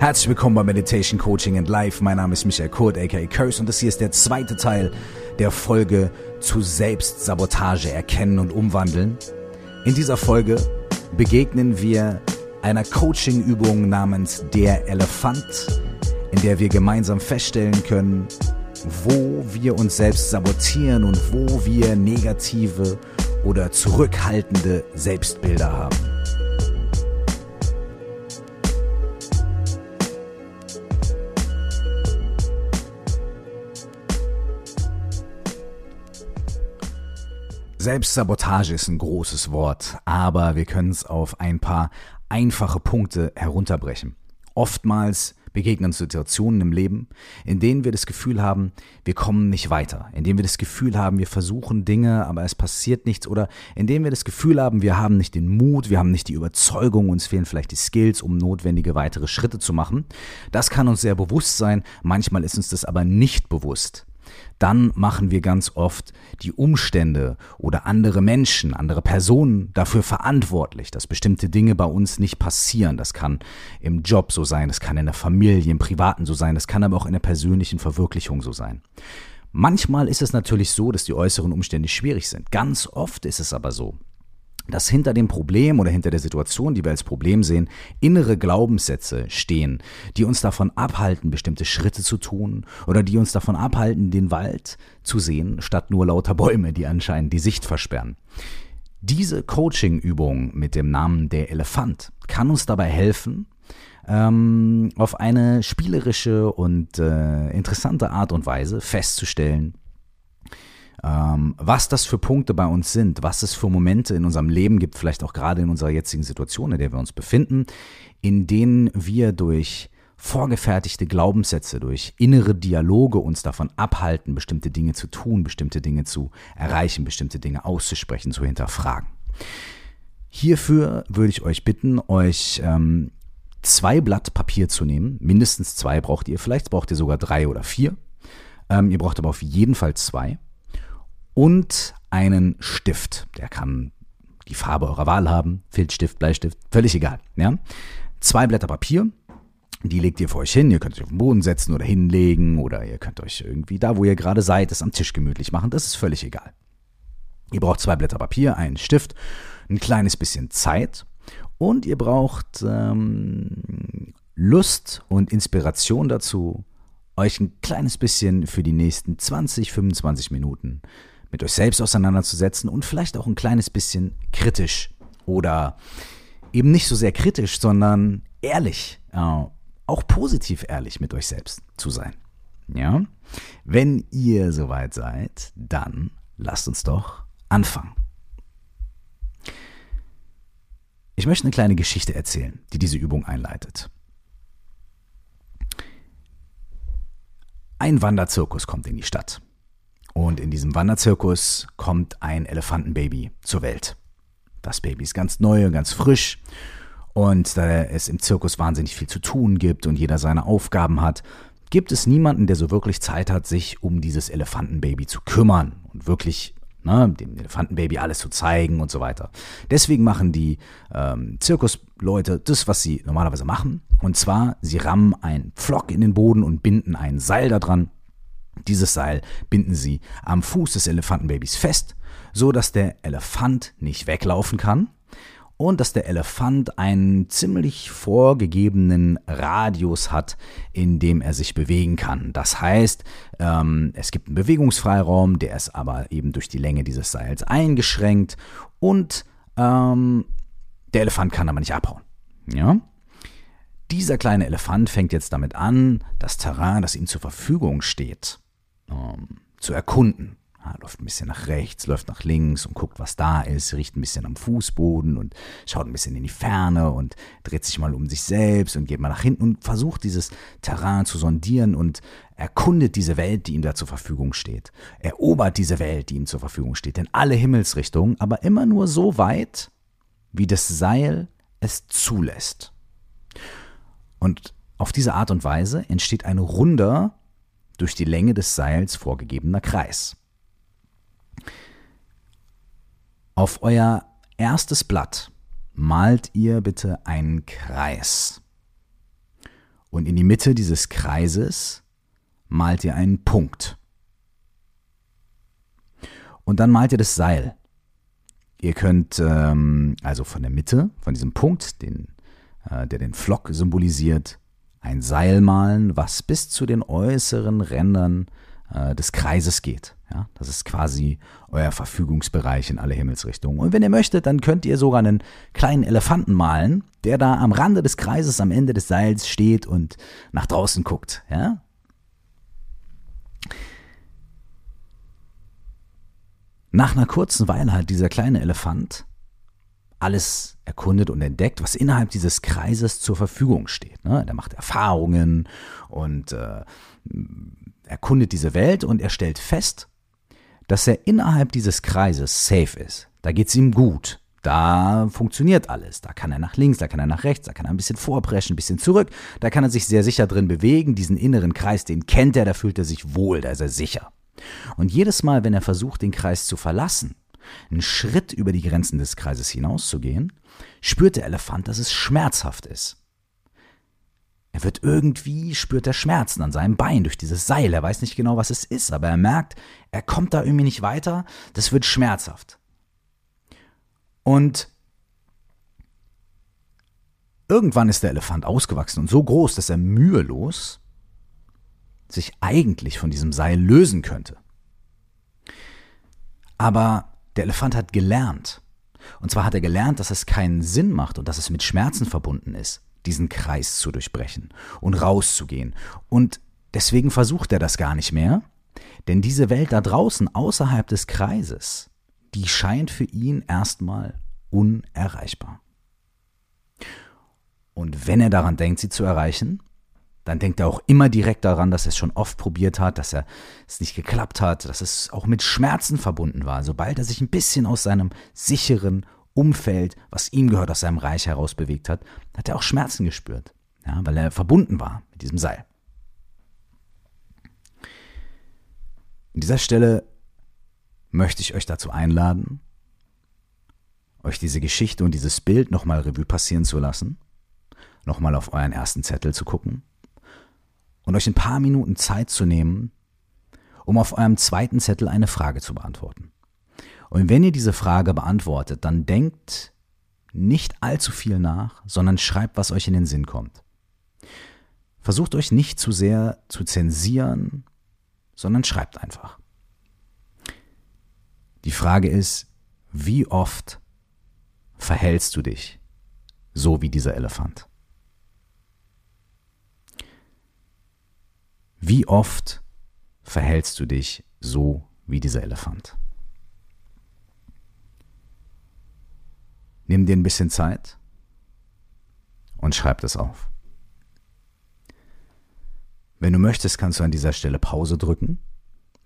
Herzlich willkommen bei Meditation Coaching and Life. Mein Name ist Michael Kurt, aka Curse, und das hier ist der zweite Teil der Folge zu Selbstsabotage erkennen und umwandeln. In dieser Folge begegnen wir einer Coaching-Übung namens Der Elefant, in der wir gemeinsam feststellen können, wo wir uns selbst sabotieren und wo wir negative oder zurückhaltende Selbstbilder haben. Selbstsabotage ist ein großes Wort, aber wir können es auf ein paar einfache Punkte herunterbrechen. Oftmals begegnen Situationen im Leben, in denen wir das Gefühl haben, wir kommen nicht weiter, in denen wir das Gefühl haben, wir versuchen Dinge, aber es passiert nichts oder in denen wir das Gefühl haben, wir haben nicht den Mut, wir haben nicht die Überzeugung, uns fehlen vielleicht die Skills, um notwendige weitere Schritte zu machen. Das kann uns sehr bewusst sein, manchmal ist uns das aber nicht bewusst dann machen wir ganz oft die Umstände oder andere Menschen, andere Personen dafür verantwortlich, dass bestimmte Dinge bei uns nicht passieren. Das kann im Job so sein, das kann in der Familie, im Privaten so sein, das kann aber auch in der persönlichen Verwirklichung so sein. Manchmal ist es natürlich so, dass die äußeren Umstände schwierig sind. Ganz oft ist es aber so, dass hinter dem Problem oder hinter der Situation, die wir als Problem sehen, innere Glaubenssätze stehen, die uns davon abhalten, bestimmte Schritte zu tun oder die uns davon abhalten, den Wald zu sehen, statt nur lauter Bäume, die anscheinend die Sicht versperren. Diese Coaching-Übung mit dem Namen der Elefant kann uns dabei helfen, ähm, auf eine spielerische und äh, interessante Art und Weise festzustellen, ähm, was das für Punkte bei uns sind, was es für Momente in unserem Leben gibt, vielleicht auch gerade in unserer jetzigen Situation, in der wir uns befinden, in denen wir durch vorgefertigte Glaubenssätze, durch innere Dialoge uns davon abhalten, bestimmte Dinge zu tun, bestimmte Dinge zu erreichen, bestimmte Dinge auszusprechen, zu hinterfragen. Hierfür würde ich euch bitten, euch ähm, zwei Blatt Papier zu nehmen. Mindestens zwei braucht ihr, vielleicht braucht ihr sogar drei oder vier. Ähm, ihr braucht aber auf jeden Fall zwei und einen Stift. Der kann die Farbe eurer Wahl haben, Filzstift, Bleistift, völlig egal. Ja? Zwei Blätter Papier, die legt ihr vor euch hin. Ihr könnt euch auf den Boden setzen oder hinlegen oder ihr könnt euch irgendwie da, wo ihr gerade seid, es am Tisch gemütlich machen. Das ist völlig egal. Ihr braucht zwei Blätter Papier, einen Stift, ein kleines bisschen Zeit und ihr braucht ähm, Lust und Inspiration dazu, euch ein kleines bisschen für die nächsten 20, 25 Minuten mit euch selbst auseinanderzusetzen und vielleicht auch ein kleines bisschen kritisch oder eben nicht so sehr kritisch, sondern ehrlich, äh, auch positiv ehrlich mit euch selbst zu sein. Ja? Wenn ihr soweit seid, dann lasst uns doch anfangen. Ich möchte eine kleine Geschichte erzählen, die diese Übung einleitet. Ein Wanderzirkus kommt in die Stadt. Und in diesem Wanderzirkus kommt ein Elefantenbaby zur Welt. Das Baby ist ganz neu und ganz frisch. Und da es im Zirkus wahnsinnig viel zu tun gibt und jeder seine Aufgaben hat, gibt es niemanden, der so wirklich Zeit hat, sich um dieses Elefantenbaby zu kümmern und wirklich ne, dem Elefantenbaby alles zu zeigen und so weiter. Deswegen machen die ähm, Zirkusleute das, was sie normalerweise machen. Und zwar, sie rammen einen Pflock in den Boden und binden ein Seil da dran dieses Seil binden sie am Fuß des Elefantenbabys fest, so dass der Elefant nicht weglaufen kann und dass der Elefant einen ziemlich vorgegebenen Radius hat, in dem er sich bewegen kann. Das heißt, ähm, es gibt einen Bewegungsfreiraum, der ist aber eben durch die Länge dieses Seils eingeschränkt und ähm, der Elefant kann aber nicht abhauen. Ja? Dieser kleine Elefant fängt jetzt damit an, das Terrain, das ihm zur Verfügung steht, ähm, zu erkunden. Er läuft ein bisschen nach rechts, läuft nach links und guckt, was da ist, riecht ein bisschen am Fußboden und schaut ein bisschen in die Ferne und dreht sich mal um sich selbst und geht mal nach hinten und versucht dieses Terrain zu sondieren und erkundet diese Welt, die ihm da zur Verfügung steht. Erobert diese Welt, die ihm zur Verfügung steht, in alle Himmelsrichtungen, aber immer nur so weit, wie das Seil es zulässt. Und auf diese Art und Weise entsteht ein runder, durch die Länge des Seils vorgegebener Kreis. Auf euer erstes Blatt malt ihr bitte einen Kreis. Und in die Mitte dieses Kreises malt ihr einen Punkt. Und dann malt ihr das Seil. Ihr könnt ähm, also von der Mitte, von diesem Punkt, den, äh, der den Flock symbolisiert, ein Seil malen, was bis zu den äußeren Rändern äh, des Kreises geht. Ja, das ist quasi euer Verfügungsbereich in alle Himmelsrichtungen. Und wenn ihr möchtet, dann könnt ihr sogar einen kleinen Elefanten malen, der da am Rande des Kreises am Ende des Seils steht und nach draußen guckt. Ja? Nach einer kurzen Weile hat dieser kleine Elefant alles erkundet und entdeckt, was innerhalb dieses Kreises zur Verfügung steht. Ne? Der macht Erfahrungen und äh, erkundet diese Welt und er stellt fest, dass er innerhalb dieses Kreises safe ist. Da geht es ihm gut. Da funktioniert alles. Da kann er nach links, da kann er nach rechts, da kann er ein bisschen vorpreschen, ein bisschen zurück. Da kann er sich sehr sicher drin bewegen. Diesen inneren Kreis, den kennt er, da fühlt er sich wohl, da ist er sicher. Und jedes Mal, wenn er versucht, den Kreis zu verlassen, einen Schritt über die Grenzen des Kreises hinauszugehen, spürt der Elefant, dass es schmerzhaft ist. Er wird irgendwie, spürt er Schmerzen an seinem Bein durch dieses Seil. Er weiß nicht genau, was es ist, aber er merkt, er kommt da irgendwie nicht weiter. Das wird schmerzhaft. Und irgendwann ist der Elefant ausgewachsen und so groß, dass er mühelos sich eigentlich von diesem Seil lösen könnte. Aber der Elefant hat gelernt. Und zwar hat er gelernt, dass es keinen Sinn macht und dass es mit Schmerzen verbunden ist, diesen Kreis zu durchbrechen und rauszugehen. Und deswegen versucht er das gar nicht mehr, denn diese Welt da draußen, außerhalb des Kreises, die scheint für ihn erstmal unerreichbar. Und wenn er daran denkt, sie zu erreichen, dann denkt er auch immer direkt daran, dass er es schon oft probiert hat, dass er es nicht geklappt hat, dass es auch mit Schmerzen verbunden war. Sobald er sich ein bisschen aus seinem sicheren Umfeld, was ihm gehört, aus seinem Reich heraus bewegt hat, hat er auch Schmerzen gespürt, ja, weil er verbunden war mit diesem Seil. An dieser Stelle möchte ich euch dazu einladen, euch diese Geschichte und dieses Bild nochmal Revue passieren zu lassen, nochmal auf euren ersten Zettel zu gucken und euch ein paar Minuten Zeit zu nehmen, um auf eurem zweiten Zettel eine Frage zu beantworten. Und wenn ihr diese Frage beantwortet, dann denkt nicht allzu viel nach, sondern schreibt, was euch in den Sinn kommt. Versucht euch nicht zu sehr zu zensieren, sondern schreibt einfach. Die Frage ist, wie oft verhältst du dich so wie dieser Elefant? Wie oft verhältst du dich so wie dieser Elefant? Nimm dir ein bisschen Zeit und schreib das auf. Wenn du möchtest, kannst du an dieser Stelle Pause drücken.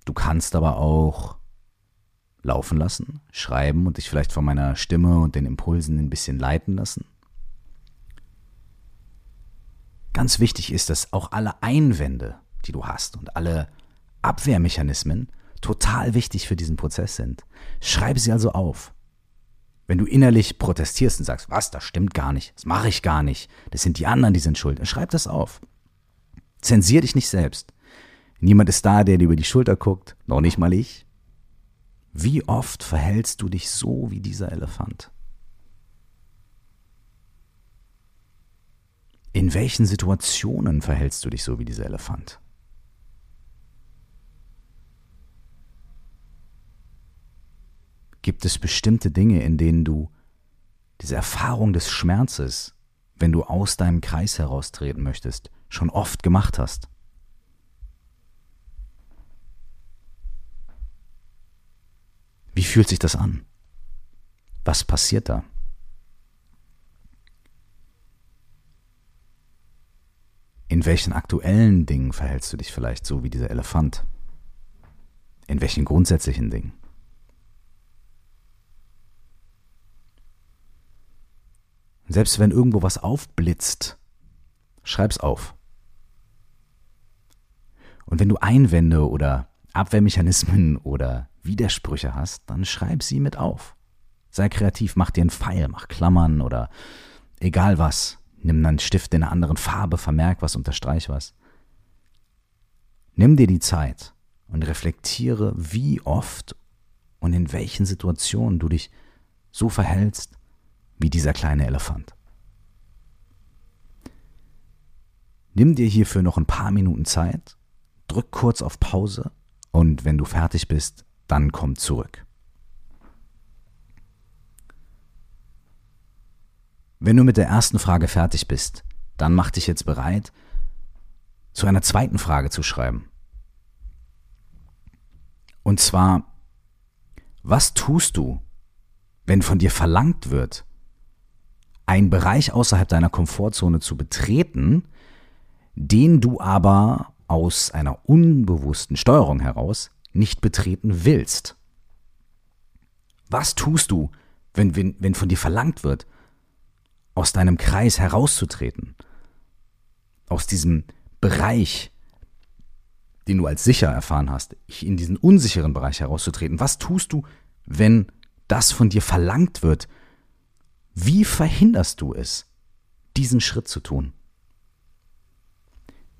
Du kannst aber auch laufen lassen, schreiben und dich vielleicht von meiner Stimme und den Impulsen ein bisschen leiten lassen. Ganz wichtig ist, dass auch alle Einwände, die du hast und alle Abwehrmechanismen total wichtig für diesen Prozess sind. Schreibe sie also auf. Wenn du innerlich protestierst und sagst, was, das stimmt gar nicht, das mache ich gar nicht, das sind die anderen, die sind schuld, dann schreib das auf. Zensier dich nicht selbst. Niemand ist da, der dir über die Schulter guckt, noch nicht mal ich. Wie oft verhältst du dich so wie dieser Elefant? In welchen Situationen verhältst du dich so wie dieser Elefant? Gibt es bestimmte Dinge, in denen du diese Erfahrung des Schmerzes, wenn du aus deinem Kreis heraustreten möchtest, schon oft gemacht hast? Wie fühlt sich das an? Was passiert da? In welchen aktuellen Dingen verhältst du dich vielleicht so wie dieser Elefant? In welchen grundsätzlichen Dingen? Selbst wenn irgendwo was aufblitzt, schreib's auf. Und wenn du Einwände oder Abwehrmechanismen oder Widersprüche hast, dann schreib sie mit auf. Sei kreativ, mach dir einen Pfeil, mach Klammern oder egal was. Nimm einen Stift in einer anderen Farbe, vermerk was, unterstreich was. Nimm dir die Zeit und reflektiere, wie oft und in welchen Situationen du dich so verhältst wie dieser kleine Elefant. Nimm dir hierfür noch ein paar Minuten Zeit, drück kurz auf Pause und wenn du fertig bist, dann komm zurück. Wenn du mit der ersten Frage fertig bist, dann mach dich jetzt bereit, zu einer zweiten Frage zu schreiben. Und zwar, was tust du, wenn von dir verlangt wird, einen Bereich außerhalb deiner Komfortzone zu betreten, den du aber aus einer unbewussten Steuerung heraus nicht betreten willst? Was tust du, wenn, wenn, wenn von dir verlangt wird, aus deinem Kreis herauszutreten, aus diesem Bereich, den du als sicher erfahren hast, in diesen unsicheren Bereich herauszutreten. Was tust du, wenn das von dir verlangt wird? Wie verhinderst du es, diesen Schritt zu tun?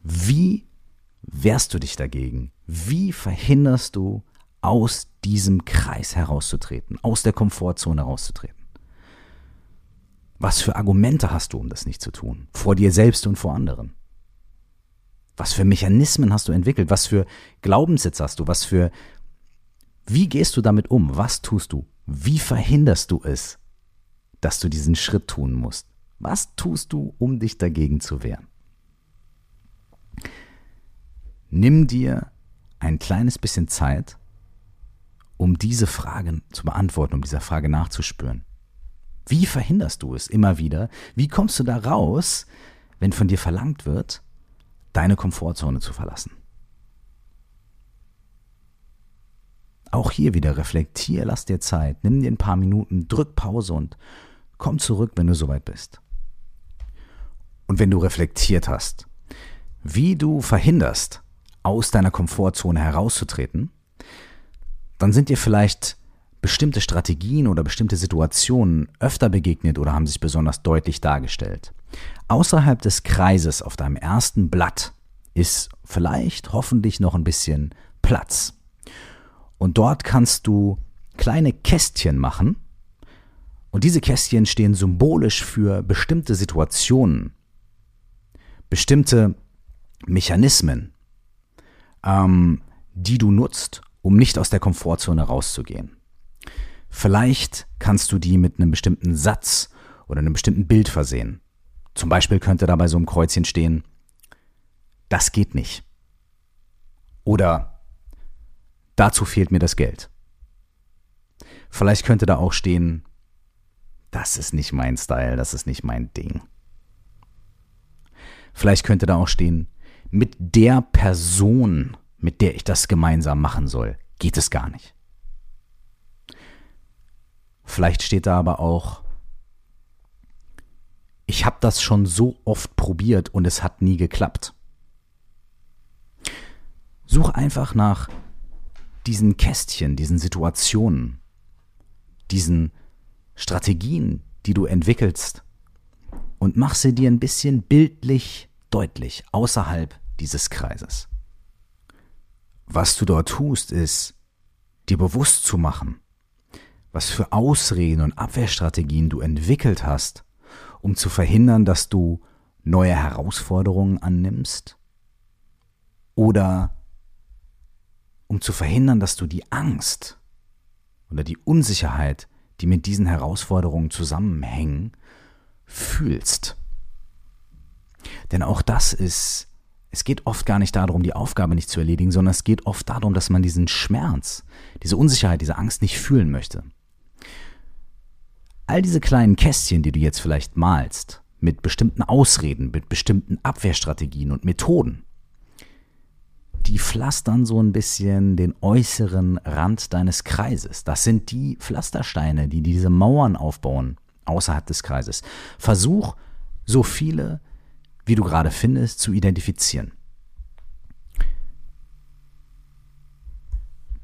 Wie wehrst du dich dagegen? Wie verhinderst du, aus diesem Kreis herauszutreten, aus der Komfortzone herauszutreten? Was für Argumente hast du, um das nicht zu tun? Vor dir selbst und vor anderen? Was für Mechanismen hast du entwickelt? Was für Glaubenssätze hast du? Was für Wie gehst du damit um? Was tust du? Wie verhinderst du es, dass du diesen Schritt tun musst? Was tust du, um dich dagegen zu wehren? Nimm dir ein kleines bisschen Zeit, um diese Fragen zu beantworten, um dieser Frage nachzuspüren. Wie verhinderst du es immer wieder? Wie kommst du da raus, wenn von dir verlangt wird, deine Komfortzone zu verlassen? Auch hier wieder reflektier, lass dir Zeit, nimm dir ein paar Minuten, drück Pause und komm zurück, wenn du soweit bist. Und wenn du reflektiert hast, wie du verhinderst, aus deiner Komfortzone herauszutreten, dann sind dir vielleicht bestimmte Strategien oder bestimmte Situationen öfter begegnet oder haben sich besonders deutlich dargestellt. Außerhalb des Kreises auf deinem ersten Blatt ist vielleicht hoffentlich noch ein bisschen Platz. Und dort kannst du kleine Kästchen machen. Und diese Kästchen stehen symbolisch für bestimmte Situationen, bestimmte Mechanismen, ähm, die du nutzt, um nicht aus der Komfortzone rauszugehen. Vielleicht kannst du die mit einem bestimmten Satz oder einem bestimmten Bild versehen. Zum Beispiel könnte da bei so einem Kreuzchen stehen, das geht nicht. Oder dazu fehlt mir das Geld. Vielleicht könnte da auch stehen, das ist nicht mein Style, das ist nicht mein Ding. Vielleicht könnte da auch stehen, mit der Person, mit der ich das gemeinsam machen soll, geht es gar nicht. Vielleicht steht da aber auch, ich habe das schon so oft probiert und es hat nie geklappt. Such einfach nach diesen Kästchen, diesen Situationen, diesen Strategien, die du entwickelst und mach sie dir ein bisschen bildlich deutlich außerhalb dieses Kreises. Was du dort tust, ist, dir bewusst zu machen, was für Ausreden und Abwehrstrategien du entwickelt hast, um zu verhindern, dass du neue Herausforderungen annimmst? Oder um zu verhindern, dass du die Angst oder die Unsicherheit, die mit diesen Herausforderungen zusammenhängen, fühlst? Denn auch das ist, es geht oft gar nicht darum, die Aufgabe nicht zu erledigen, sondern es geht oft darum, dass man diesen Schmerz, diese Unsicherheit, diese Angst nicht fühlen möchte. All diese kleinen Kästchen, die du jetzt vielleicht malst, mit bestimmten Ausreden, mit bestimmten Abwehrstrategien und Methoden, die pflastern so ein bisschen den äußeren Rand deines Kreises. Das sind die Pflastersteine, die diese Mauern aufbauen außerhalb des Kreises. Versuch, so viele, wie du gerade findest, zu identifizieren.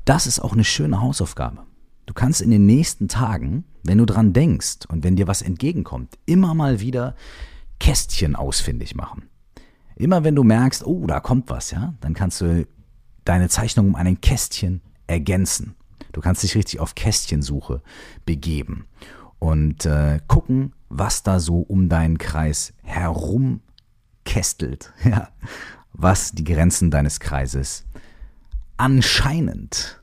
Das ist auch eine schöne Hausaufgabe. Du kannst in den nächsten Tagen, wenn du dran denkst und wenn dir was entgegenkommt, immer mal wieder Kästchen ausfindig machen. Immer wenn du merkst, oh, da kommt was, ja, dann kannst du deine Zeichnung um ein Kästchen ergänzen. Du kannst dich richtig auf Kästchensuche begeben und äh, gucken, was da so um deinen Kreis herum kästelt, ja, was die Grenzen deines Kreises anscheinend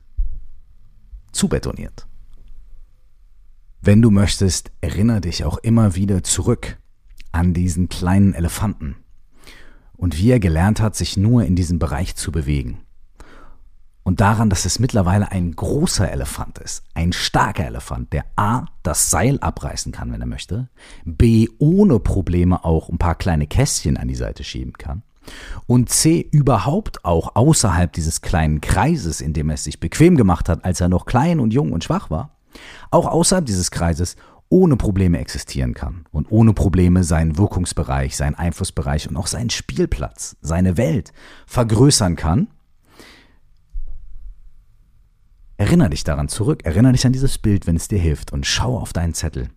zubetoniert. Wenn du möchtest, erinnere dich auch immer wieder zurück an diesen kleinen Elefanten und wie er gelernt hat, sich nur in diesem Bereich zu bewegen. Und daran, dass es mittlerweile ein großer Elefant ist, ein starker Elefant, der A, das Seil abreißen kann, wenn er möchte, B, ohne Probleme auch ein paar kleine Kästchen an die Seite schieben kann und C, überhaupt auch außerhalb dieses kleinen Kreises, in dem er es sich bequem gemacht hat, als er noch klein und jung und schwach war, auch außerhalb dieses Kreises ohne Probleme existieren kann und ohne Probleme seinen Wirkungsbereich, seinen Einflussbereich und auch seinen Spielplatz, seine Welt vergrößern kann Erinnere dich daran zurück, erinnere dich an dieses Bild, wenn es dir hilft und schau auf deinen Zettel.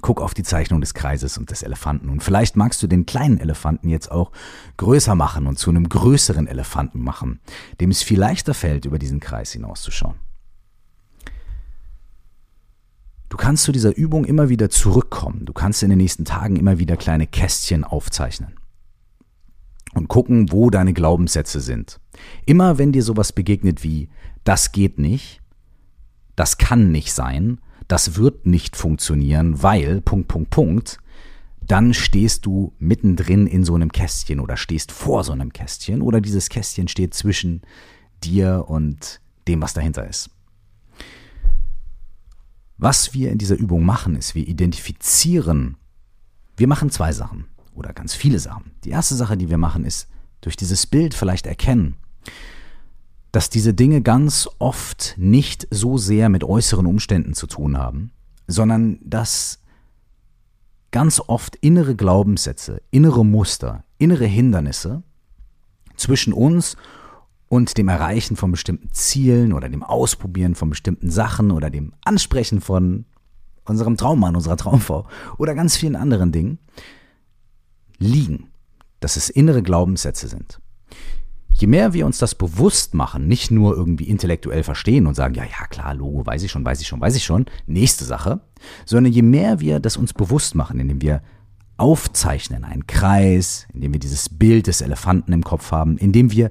Guck auf die Zeichnung des Kreises und des Elefanten und vielleicht magst du den kleinen Elefanten jetzt auch größer machen und zu einem größeren Elefanten machen, dem es viel leichter fällt, über diesen Kreis hinauszuschauen. Du kannst zu dieser Übung immer wieder zurückkommen. Du kannst in den nächsten Tagen immer wieder kleine Kästchen aufzeichnen und gucken, wo deine Glaubenssätze sind. Immer wenn dir sowas begegnet wie das geht nicht, das kann nicht sein, das wird nicht funktionieren, weil Punkt Punkt Punkt, dann stehst du mittendrin in so einem Kästchen oder stehst vor so einem Kästchen oder dieses Kästchen steht zwischen dir und dem, was dahinter ist. Was wir in dieser Übung machen, ist, wir identifizieren, wir machen zwei Sachen oder ganz viele Sachen. Die erste Sache, die wir machen, ist durch dieses Bild vielleicht erkennen, dass diese Dinge ganz oft nicht so sehr mit äußeren Umständen zu tun haben, sondern dass ganz oft innere Glaubenssätze, innere Muster, innere Hindernisse zwischen uns und dem Erreichen von bestimmten Zielen oder dem Ausprobieren von bestimmten Sachen oder dem Ansprechen von unserem Traummann, unserer Traumfrau oder ganz vielen anderen Dingen liegen, dass es innere Glaubenssätze sind. Je mehr wir uns das bewusst machen, nicht nur irgendwie intellektuell verstehen und sagen, ja, ja, klar, Logo, weiß ich schon, weiß ich schon, weiß ich schon, nächste Sache, sondern je mehr wir das uns bewusst machen, indem wir aufzeichnen, einen Kreis, indem wir dieses Bild des Elefanten im Kopf haben, indem wir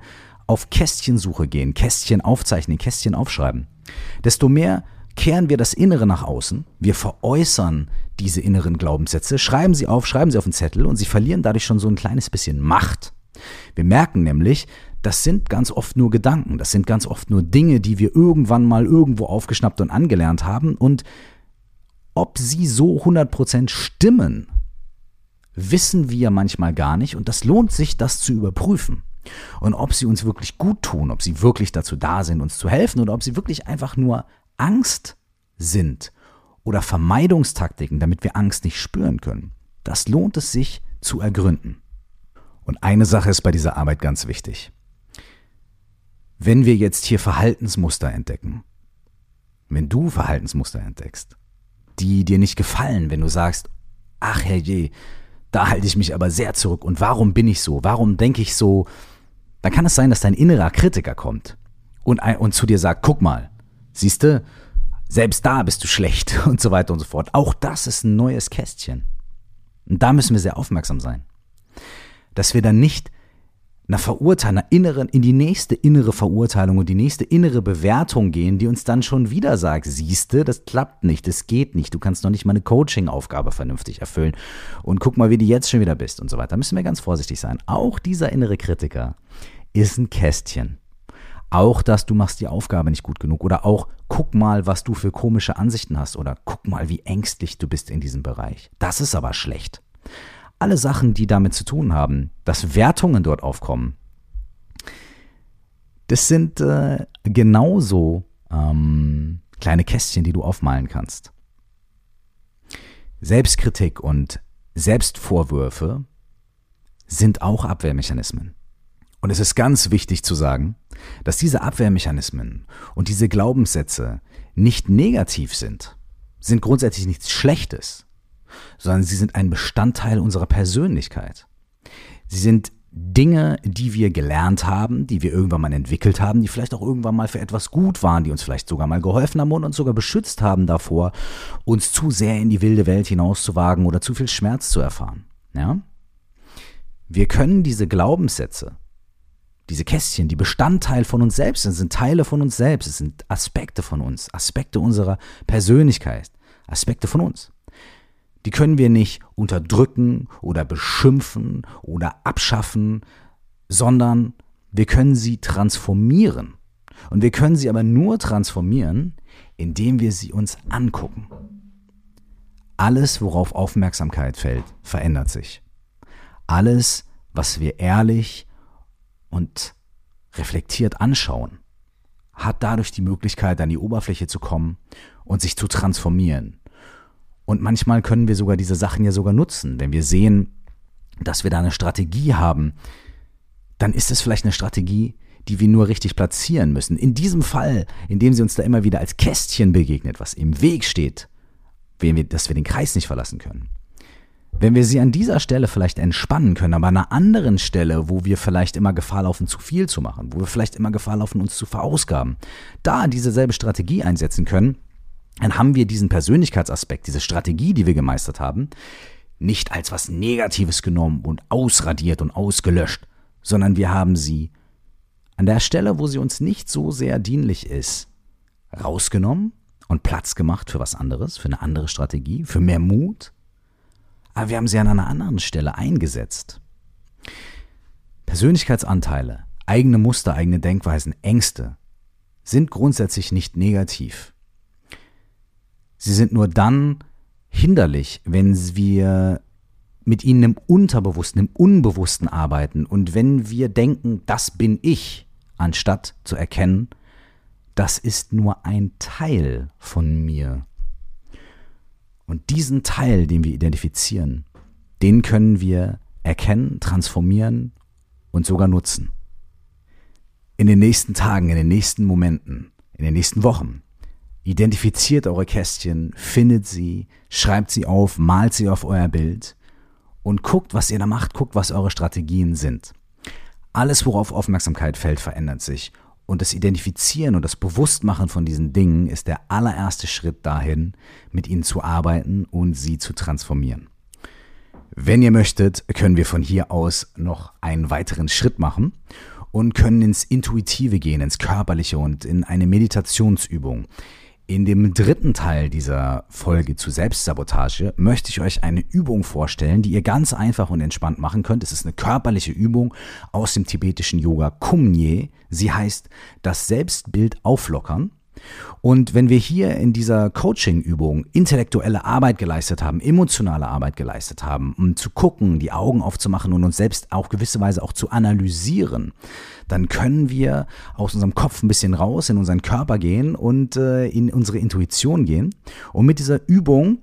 auf Kästchensuche gehen, Kästchen aufzeichnen, Kästchen aufschreiben, desto mehr kehren wir das Innere nach außen, wir veräußern diese inneren Glaubenssätze, schreiben sie auf, schreiben sie auf den Zettel und sie verlieren dadurch schon so ein kleines bisschen Macht. Wir merken nämlich, das sind ganz oft nur Gedanken, das sind ganz oft nur Dinge, die wir irgendwann mal irgendwo aufgeschnappt und angelernt haben und ob sie so 100% stimmen, wissen wir manchmal gar nicht und das lohnt sich, das zu überprüfen. Und ob sie uns wirklich gut tun, ob sie wirklich dazu da sind, uns zu helfen oder ob sie wirklich einfach nur Angst sind oder Vermeidungstaktiken, damit wir Angst nicht spüren können. Das lohnt es sich zu ergründen. Und eine Sache ist bei dieser Arbeit ganz wichtig. Wenn wir jetzt hier Verhaltensmuster entdecken, wenn du Verhaltensmuster entdeckst, die dir nicht gefallen, wenn du sagst, ach herrje, da halte ich mich aber sehr zurück und warum bin ich so, warum denke ich so, dann kann es sein, dass dein innerer Kritiker kommt und, und zu dir sagt, guck mal, siehst du, selbst da bist du schlecht und so weiter und so fort. Auch das ist ein neues Kästchen. Und da müssen wir sehr aufmerksam sein. Dass wir dann nicht einer Verurteilung, einer inneren, in die nächste innere Verurteilung und die nächste innere Bewertung gehen, die uns dann schon wieder sagt, siehste, das klappt nicht, das geht nicht, du kannst noch nicht mal eine Coaching-Aufgabe vernünftig erfüllen und guck mal, wie du jetzt schon wieder bist und so weiter. Da müssen wir ganz vorsichtig sein. Auch dieser innere Kritiker ist ein Kästchen. Auch, dass du machst die Aufgabe nicht gut genug oder auch guck mal, was du für komische Ansichten hast oder guck mal, wie ängstlich du bist in diesem Bereich. Das ist aber schlecht alle Sachen, die damit zu tun haben, dass Wertungen dort aufkommen, das sind äh, genauso ähm, kleine Kästchen, die du aufmalen kannst. Selbstkritik und Selbstvorwürfe sind auch Abwehrmechanismen. Und es ist ganz wichtig zu sagen, dass diese Abwehrmechanismen und diese Glaubenssätze nicht negativ sind, sind grundsätzlich nichts Schlechtes, sondern sie sind ein Bestandteil unserer Persönlichkeit. Sie sind Dinge, die wir gelernt haben, die wir irgendwann mal entwickelt haben, die vielleicht auch irgendwann mal für etwas gut waren, die uns vielleicht sogar mal geholfen haben und uns sogar beschützt haben davor, uns zu sehr in die wilde Welt hinauszuwagen oder zu viel Schmerz zu erfahren. Ja? Wir können diese Glaubenssätze, diese Kästchen, die Bestandteil von uns selbst sind, sind Teile von uns selbst, es sind Aspekte von uns, Aspekte unserer Persönlichkeit, Aspekte von uns. Die können wir nicht unterdrücken oder beschimpfen oder abschaffen, sondern wir können sie transformieren. Und wir können sie aber nur transformieren, indem wir sie uns angucken. Alles, worauf Aufmerksamkeit fällt, verändert sich. Alles, was wir ehrlich und reflektiert anschauen, hat dadurch die Möglichkeit, an die Oberfläche zu kommen und sich zu transformieren. Und manchmal können wir sogar diese Sachen ja sogar nutzen. Wenn wir sehen, dass wir da eine Strategie haben, dann ist es vielleicht eine Strategie, die wir nur richtig platzieren müssen. In diesem Fall, in dem sie uns da immer wieder als Kästchen begegnet, was im Weg steht, dass wir den Kreis nicht verlassen können. Wenn wir sie an dieser Stelle vielleicht entspannen können, aber an einer anderen Stelle, wo wir vielleicht immer Gefahr laufen, zu viel zu machen, wo wir vielleicht immer Gefahr laufen, uns zu verausgaben, da diese selbe Strategie einsetzen können, dann haben wir diesen Persönlichkeitsaspekt, diese Strategie, die wir gemeistert haben, nicht als was Negatives genommen und ausradiert und ausgelöscht, sondern wir haben sie an der Stelle, wo sie uns nicht so sehr dienlich ist, rausgenommen und Platz gemacht für was anderes, für eine andere Strategie, für mehr Mut. Aber wir haben sie an einer anderen Stelle eingesetzt. Persönlichkeitsanteile, eigene Muster, eigene Denkweisen, Ängste sind grundsätzlich nicht negativ. Sie sind nur dann hinderlich, wenn wir mit ihnen im Unterbewussten, im Unbewussten arbeiten und wenn wir denken, das bin ich, anstatt zu erkennen, das ist nur ein Teil von mir. Und diesen Teil, den wir identifizieren, den können wir erkennen, transformieren und sogar nutzen. In den nächsten Tagen, in den nächsten Momenten, in den nächsten Wochen Identifiziert eure Kästchen, findet sie, schreibt sie auf, malt sie auf euer Bild und guckt, was ihr da macht, guckt, was eure Strategien sind. Alles, worauf Aufmerksamkeit fällt, verändert sich. Und das Identifizieren und das Bewusstmachen von diesen Dingen ist der allererste Schritt dahin, mit ihnen zu arbeiten und sie zu transformieren. Wenn ihr möchtet, können wir von hier aus noch einen weiteren Schritt machen und können ins Intuitive gehen, ins Körperliche und in eine Meditationsübung. In dem dritten Teil dieser Folge zu Selbstsabotage möchte ich euch eine Übung vorstellen, die ihr ganz einfach und entspannt machen könnt. Es ist eine körperliche Übung aus dem tibetischen Yoga Kumye. Sie heißt das Selbstbild auflockern. Und wenn wir hier in dieser Coaching-Übung intellektuelle Arbeit geleistet haben, emotionale Arbeit geleistet haben, um zu gucken, die Augen aufzumachen und uns selbst auch gewisse Weise auch zu analysieren, dann können wir aus unserem Kopf ein bisschen raus in unseren Körper gehen und äh, in unsere Intuition gehen. Und mit dieser Übung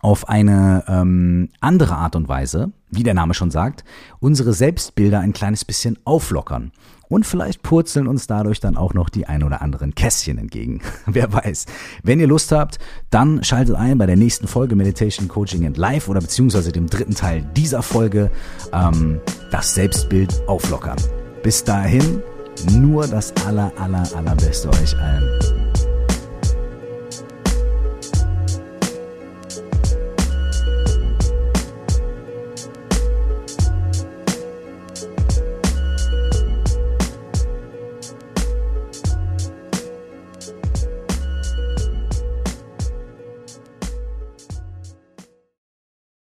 auf eine ähm, andere Art und Weise, wie der Name schon sagt, unsere Selbstbilder ein kleines bisschen auflockern. Und vielleicht purzeln uns dadurch dann auch noch die ein oder anderen Kästchen entgegen. Wer weiß. Wenn ihr Lust habt, dann schaltet ein bei der nächsten Folge Meditation Coaching and Life oder beziehungsweise dem dritten Teil dieser Folge, ähm, das Selbstbild auflockern. Bis dahin, nur das aller, aller, allerbeste euch allen.